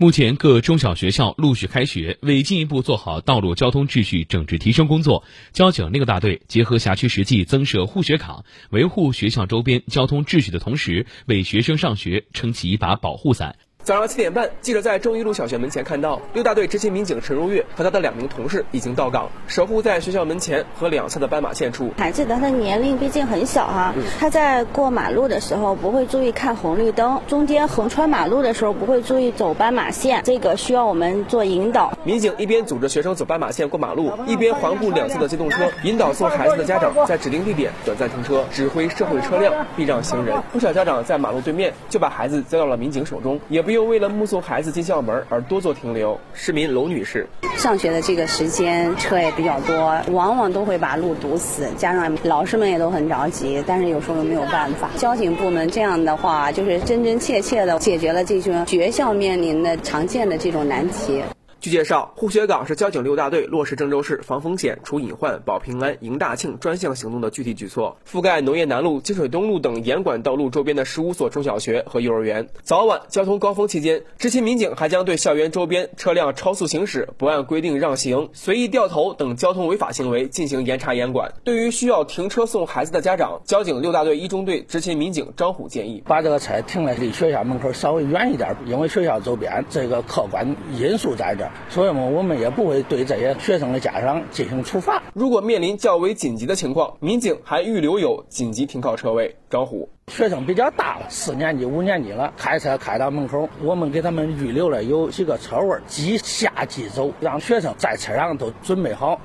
目前各中小学校陆续开学，为进一步做好道路交通秩序整治提升工作，交警六大队结合辖区实际增设护学岗，维护学校周边交通秩序的同时，为学生上学撑起一把保护伞。早上七点半，记者在中一路小学门前看到六大队执勤民警陈如月和他的两名同事已经到岗，守护在学校门前和两侧的斑马线处。孩子的他年龄毕竟很小哈，他在过马路的时候不会注意看红绿灯，中间横穿马路的时候不会注意走斑马线，这个需要我们做引导。民警一边组织学生走斑马线过马路，一边环顾两侧的机动车，引导送孩子的家长在指定地点短暂停车，指挥社会车辆避让行人。不少家长在马路对面就把孩子交到了民警手中，也不用。为了目送孩子进校门而多做停留，市民娄女士，上学的这个时间车也比较多，往往都会把路堵死，加上、老师们也都很着急，但是有时候又没有办法。交警部门这样的话，就是真真切切的解决了这种学校面临的常见的这种难题。据介绍，护学岗是交警六大队落实郑州市防风险、除隐患、保平安、迎大庆专项行动的具体举措，覆盖农业南路、金水东路等严管道路周边的十五所中小学和幼儿园。早晚交通高峰期间，执勤民警还将对校园周边车辆超速行驶、不按规定让行、随意掉头等交通违法行为进行严查严管。对于需要停车送孩子的家长，交警六大队一中队执勤民警张虎建议，把这个车停的离学校门口稍微远一点，因为学校周边这个客观因素在这。所以嘛，我们也不会对这些学生的家长进行处罚。如果面临较为紧急的情况，民警还预留有紧急停靠车位。招呼，学生比较大了，四年级、五年级了，开车开到门口，我们给他们预留了有几个车位，即下即走，让学生在车上都准备好。